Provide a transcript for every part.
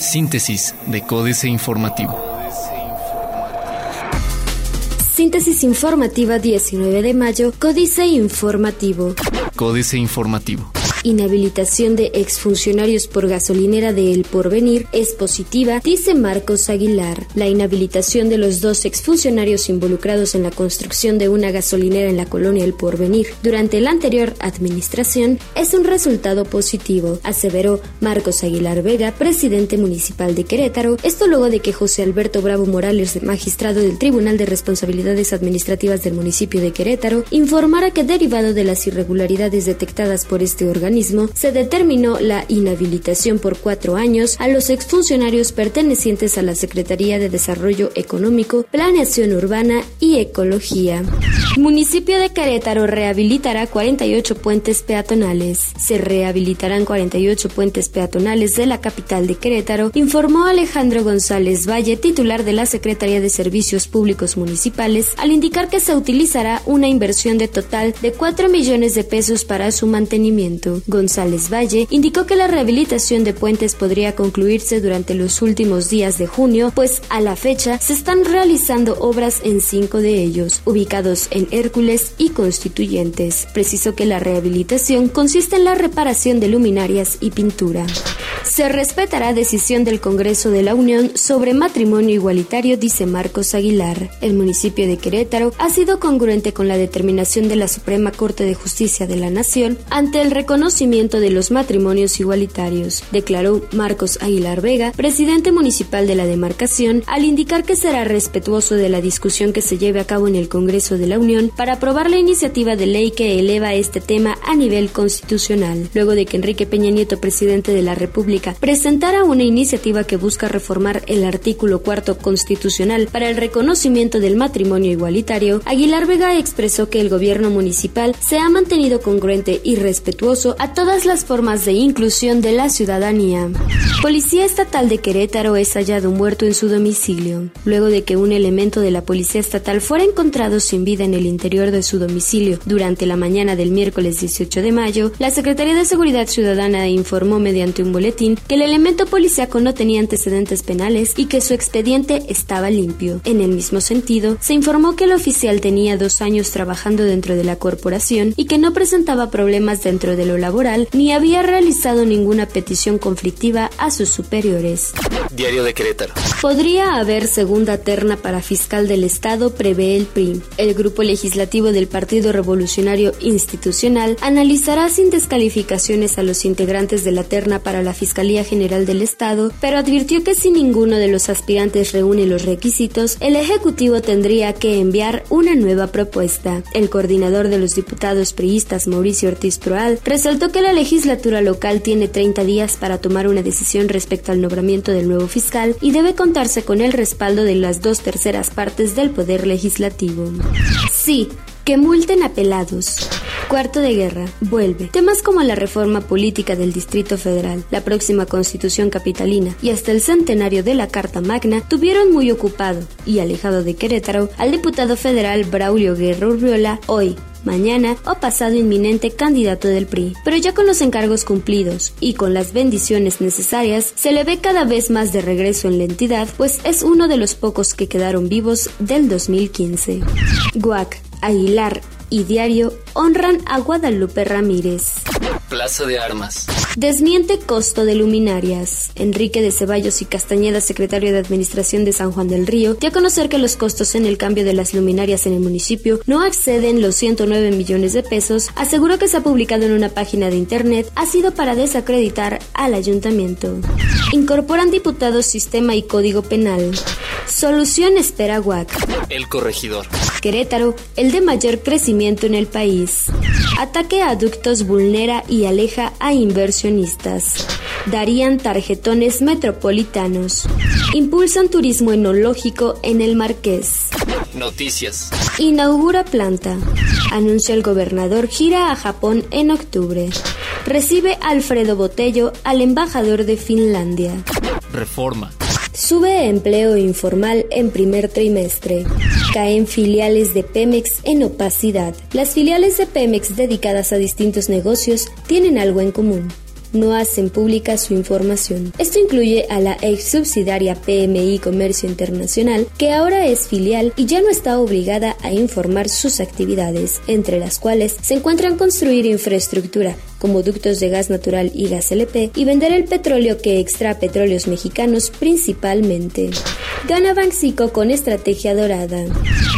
Síntesis de Códice Informativo. Síntesis informativa 19 de mayo, Códice Informativo. Códice Informativo. Inhabilitación de exfuncionarios por gasolinera de El Porvenir es positiva, dice Marcos Aguilar. La inhabilitación de los dos exfuncionarios involucrados en la construcción de una gasolinera en la colonia El Porvenir durante la anterior administración es un resultado positivo, aseveró Marcos Aguilar Vega, presidente municipal de Querétaro, esto luego de que José Alberto Bravo Morales, magistrado del Tribunal de Responsabilidades Administrativas del municipio de Querétaro, informara que derivado de las irregularidades detectadas por este se determinó la inhabilitación por cuatro años a los exfuncionarios pertenecientes a la Secretaría de Desarrollo Económico, Planeación Urbana y Ecología. Municipio de Querétaro rehabilitará 48 puentes peatonales. Se rehabilitarán 48 puentes peatonales de la capital de Querétaro, informó Alejandro González Valle, titular de la Secretaría de Servicios Públicos Municipales, al indicar que se utilizará una inversión de total de 4 millones de pesos para su mantenimiento. González Valle indicó que la rehabilitación de puentes podría concluirse durante los últimos días de junio, pues a la fecha se están realizando obras en cinco de ellos, ubicados en Hércules y Constituyentes. Precisó que la rehabilitación consiste en la reparación de luminarias y pintura. Se respetará decisión del Congreso de la Unión sobre matrimonio igualitario, dice Marcos Aguilar. El municipio de Querétaro ha sido congruente con la determinación de la Suprema Corte de Justicia de la Nación ante el reconocimiento conocimiento de los matrimonios igualitarios, declaró Marcos Aguilar Vega, presidente municipal de la demarcación, al indicar que será respetuoso de la discusión que se lleve a cabo en el Congreso de la Unión para aprobar la iniciativa de ley que eleva este tema a nivel constitucional, luego de que Enrique Peña Nieto, presidente de la República, presentara una iniciativa que busca reformar el artículo cuarto constitucional para el reconocimiento del matrimonio igualitario, Aguilar Vega expresó que el gobierno municipal se ha mantenido congruente y respetuoso a todas las formas de inclusión de la ciudadanía. Policía Estatal de Querétaro es hallado muerto en su domicilio, luego de que un elemento de la Policía Estatal fuera encontrado sin vida en el interior de su domicilio durante la mañana del miércoles 18 de mayo, la Secretaría de Seguridad Ciudadana informó mediante un boletín que el elemento policíaco no tenía antecedentes penales y que su expediente estaba limpio. En el mismo sentido, se informó que el oficial tenía dos años trabajando dentro de la corporación y que no presentaba problemas dentro de lo laboral ni había realizado ninguna petición conflictiva a sus superiores. Diario de Querétaro. Podría haber segunda terna para fiscal del Estado, prevé el PRI. El grupo legislativo del Partido Revolucionario Institucional analizará sin descalificaciones a los integrantes de la terna para la Fiscalía General del Estado, pero advirtió que si ninguno de los aspirantes reúne los requisitos, el Ejecutivo tendría que enviar una nueva propuesta. El coordinador de los diputados priistas, Mauricio Ortiz Proal, resaltó que la legislatura local tiene 30 días para tomar una decisión respecto al nombramiento del nuevo fiscal y debe contarse con el respaldo de las dos terceras partes del poder legislativo. Sí, que multen apelados. Cuarto de guerra. Vuelve. Temas como la reforma política del Distrito Federal, la próxima constitución capitalina y hasta el centenario de la Carta Magna tuvieron muy ocupado y alejado de Querétaro al diputado federal Braulio Guerra Urriola hoy, mañana o pasado inminente candidato del PRI. Pero ya con los encargos cumplidos y con las bendiciones necesarias, se le ve cada vez más de regreso en la entidad, pues es uno de los pocos que quedaron vivos del 2015. Guac, Aguilar y Diario honran a Guadalupe Ramírez. Plaza de Armas. Desmiente costo de luminarias. Enrique de Ceballos y Castañeda, secretario de Administración de San Juan del Río, dio a conocer que los costos en el cambio de las luminarias en el municipio no exceden los 109 millones de pesos. Aseguró que se ha publicado en una página de internet ha sido para desacreditar al ayuntamiento. Incorporan diputados sistema y código penal. Solución espera WAC. El corregidor. Querétaro, el de mayor crecimiento en el país. Ataque a ductos vulnera y aleja a inversionistas. Darían tarjetones metropolitanos. Impulsan turismo enológico en el Marqués. Noticias. Inaugura planta. Anuncia el gobernador gira a Japón en octubre. Recibe Alfredo Botello al embajador de Finlandia. Reforma. Sube empleo informal en primer trimestre. Caen filiales de Pemex en opacidad. Las filiales de Pemex dedicadas a distintos negocios tienen algo en común no hacen pública su información. Esto incluye a la ex subsidiaria PMI Comercio Internacional, que ahora es filial y ya no está obligada a informar sus actividades, entre las cuales se encuentran construir infraestructura, como ductos de gas natural y gas LP, y vender el petróleo que extrae petróleos mexicanos principalmente. Gana Banxico con estrategia dorada.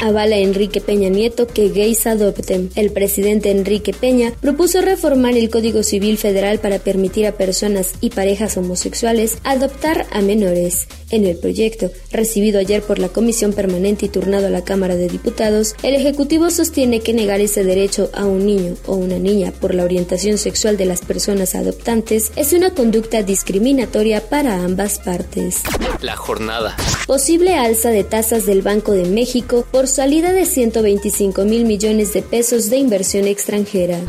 Avala Enrique Peña Nieto que gays adopten. El presidente Enrique Peña propuso reformar el Código Civil Federal para permitir a personas y parejas homosexuales adoptar a menores. En el proyecto, recibido ayer por la Comisión Permanente y turnado a la Cámara de Diputados, el Ejecutivo sostiene que negar ese derecho a un niño o una niña por la orientación sexual de las personas adoptantes es una conducta discriminatoria para ambas partes. La jornada. Posible alza de tasas del Banco de México por salida de 125 mil millones de pesos de inversión extranjera.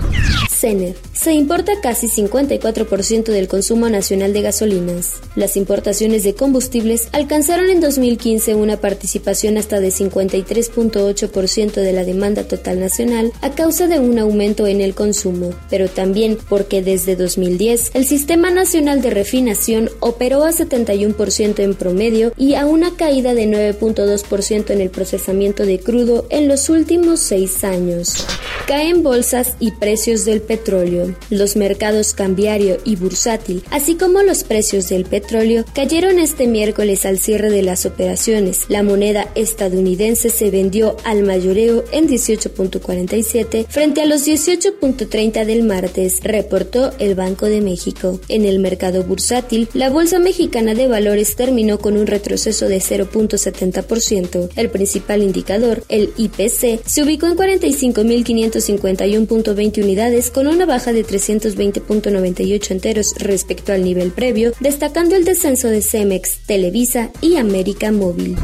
CENER. Se importa casi 54% del consumo nacional de gasolinas. Las importaciones de combustibles alcanzaron en 2015 una participación hasta de 53.8% de la demanda total nacional a causa de un aumento en el consumo, pero también porque desde 2010 el Sistema Nacional de Refinación operó a 71% en promedio y a una caída de 9.2% en el procesamiento de crudo en los últimos seis años. Caen bolsas y precios del petróleo. Los mercados cambiario y bursátil, así como los precios del petróleo, cayeron este miércoles al cierre de las operaciones. La moneda estadounidense se vendió al mayoreo en 18.47 frente a los 18.30 del martes, reportó el Banco de México. En el mercado bursátil, la Bolsa Mexicana de Valores terminó con un retroceso de 0.70%. El principal indicador, el IPC, se ubicó en 45.551.20 unidades con una baja de 320.98 enteros respecto al nivel previo, destacando el descenso de Cemex, Televisa y América Móvil.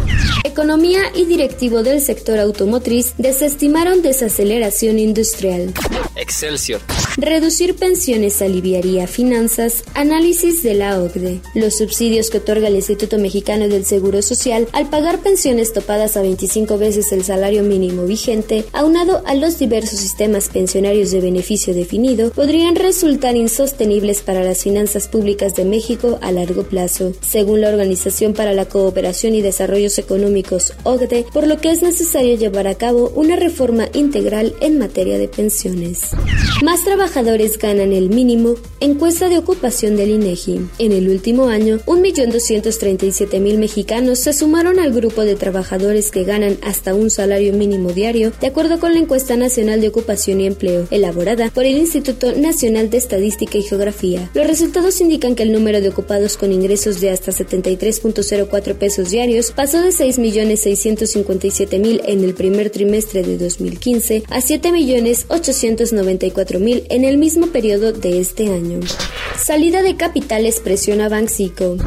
Economía y directivo del sector automotriz desestimaron desaceleración industrial. Excelsior. Reducir pensiones aliviaría finanzas. Análisis de la OCDE. Los subsidios que otorga el Instituto Mexicano del Seguro Social al pagar pensiones topadas a 25 veces el salario mínimo vigente, aunado a los diversos sistemas pensionarios de beneficio definido, podrían resultar insostenibles para las finanzas públicas de México a largo plazo, según la Organización para la Cooperación y Desarrollos Económicos OCDE, por lo que es necesario llevar a cabo una reforma integral en materia de pensiones. Más trabajadores ganan el mínimo, encuesta de ocupación del INEGI. En el último año, 1.237.000 mexicanos se sumaron al grupo de trabajadores que ganan hasta un salario mínimo diario, de acuerdo con la encuesta nacional de ocupación y empleo, elaborada por el Instituto Nacional de Estadística y Geografía. Los resultados indican que el número de ocupados con ingresos de hasta 73.04 pesos diarios pasó de 6.657.000 en el primer trimestre de 2015 a 7.894.000 en el mismo periodo de este año. Salida de capitales presiona Banxico.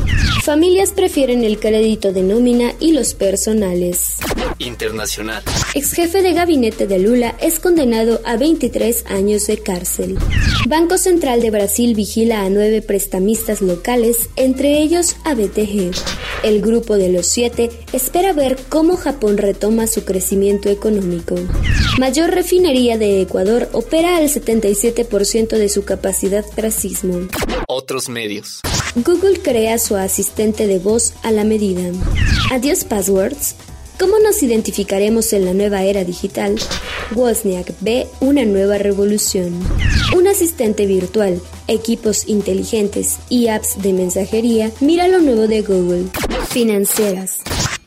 Familias prefieren el crédito de nómina y los personales. Internacional. Ex jefe de gabinete de Lula es condenado a 23 años de cárcel. Banco Central de Brasil vigila a nueve prestamistas locales, entre ellos a BTG. El grupo de los siete espera ver cómo Japón retoma su crecimiento económico. Mayor refinería de Ecuador opera al 77% de su capacidad tras sismo. Otros medios. Google crea su asistente de voz a la medida. Adiós passwords. ¿Cómo nos identificaremos en la nueva era digital? Wozniak ve una nueva revolución. Un asistente virtual, equipos inteligentes y apps de mensajería, mira lo nuevo de Google. Financieras.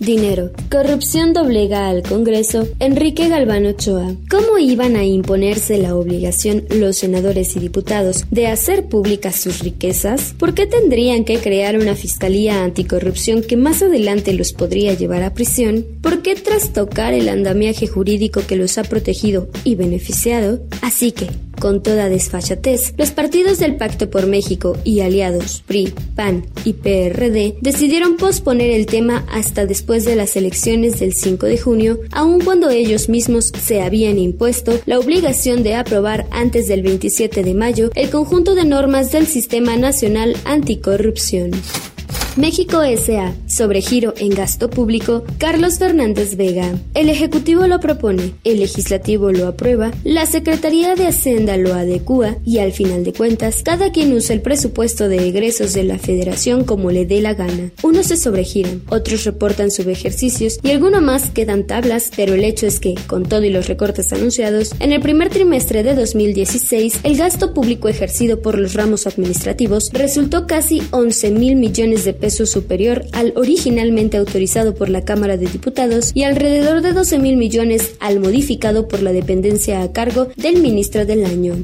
Dinero. Corrupción doblega al Congreso. Enrique Galván Ochoa. ¿Cómo iban a imponerse la obligación los senadores y diputados de hacer públicas sus riquezas? ¿Por qué tendrían que crear una fiscalía anticorrupción que más adelante los podría llevar a prisión? ¿Por qué trastocar el andamiaje jurídico que los ha protegido y beneficiado? Así que, con toda desfachatez, los partidos del Pacto por México y aliados PRI, PAN y PRD decidieron posponer el tema hasta después de las elecciones del 5 de junio, aun cuando ellos mismos se habían impuesto la obligación de aprobar antes del 27 de mayo el conjunto de normas del Sistema Nacional Anticorrupción. México S.A. Sobre giro en gasto público, Carlos Fernández Vega. El Ejecutivo lo propone, el Legislativo lo aprueba, la Secretaría de Hacienda lo adecua y al final de cuentas, cada quien usa el presupuesto de egresos de la Federación como le dé la gana. Unos se sobregiran, otros reportan subejercicios y algunos más quedan tablas, pero el hecho es que, con todo y los recortes anunciados, en el primer trimestre de 2016, el gasto público ejercido por los ramos administrativos resultó casi 11 mil millones de pesos superior al originalmente autorizado por la Cámara de Diputados y alrededor de 12 mil millones al modificado por la dependencia a cargo del ministro del año.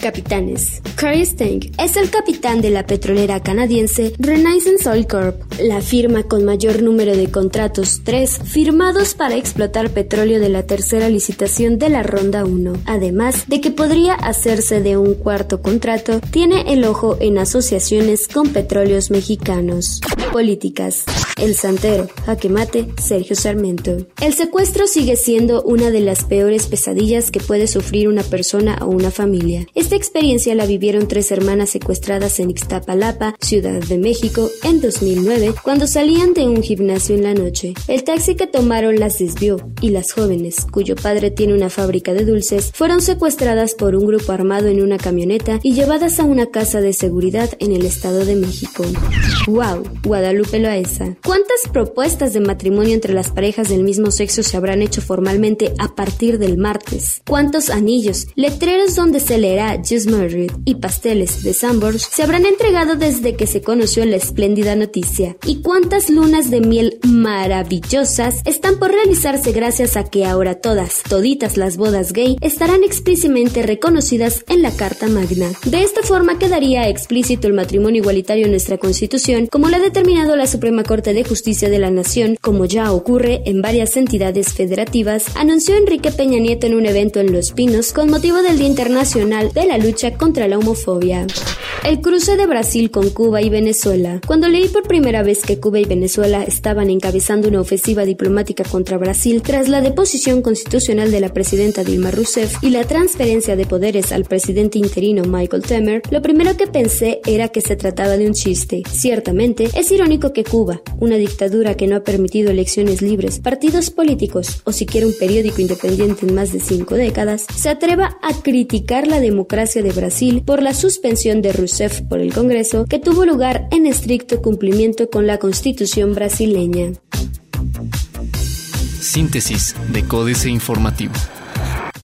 Capitanes. Curry Steng es el capitán de la petrolera canadiense Renaissance Oil Corp, la firma con mayor número de contratos, tres, firmados para explotar petróleo de la tercera licitación de la Ronda 1. Además de que podría hacerse de un cuarto contrato, tiene el ojo en asociaciones con petróleos mexicanos. Políticas. El Santero, Jaque Mate, Sergio Sarmiento. El secuestro sigue siendo una de las peores pesadillas que puede sufrir una persona o una familia. Esta experiencia la vivieron tres hermanas secuestradas en Ixtapalapa, Ciudad de México, en 2009, cuando salían de un gimnasio en la noche. El taxi que tomaron las desvió y las jóvenes, cuyo padre tiene una fábrica de dulces, fueron secuestradas por un grupo armado en una camioneta y llevadas a una casa de seguridad en el Estado de México. ¡Wow! Guadalupe Loaesa. ¿Cuántas propuestas de matrimonio entre las parejas del mismo sexo se habrán hecho formalmente a partir del martes? ¿Cuántos anillos, letreros donde se leerá Just Married y pasteles de Sambors se habrán entregado desde que se conoció la espléndida noticia. ¿Y cuántas lunas de miel maravillosas están por realizarse gracias a que ahora todas, toditas las bodas gay estarán explícitamente reconocidas en la Carta Magna? De esta forma quedaría explícito el matrimonio igualitario en nuestra Constitución, como lo ha determinado la Suprema Corte de Justicia de la Nación, como ya ocurre en varias entidades federativas, anunció Enrique Peña Nieto en un evento en Los Pinos con motivo del Día Internacional de la lucha contra la homofobia. El cruce de Brasil con Cuba y Venezuela. Cuando leí por primera vez que Cuba y Venezuela estaban encabezando una ofensiva diplomática contra Brasil tras la deposición constitucional de la presidenta Dilma Rousseff y la transferencia de poderes al presidente interino Michael Temer, lo primero que pensé era que se trataba de un chiste. Ciertamente, es irónico que Cuba, una dictadura que no ha permitido elecciones libres, partidos políticos o siquiera un periódico independiente en más de cinco décadas, se atreva a criticar la de Brasil por la suspensión de Rousseff por el Congreso que tuvo lugar en estricto cumplimiento con la constitución brasileña. Síntesis de Códice Informativo.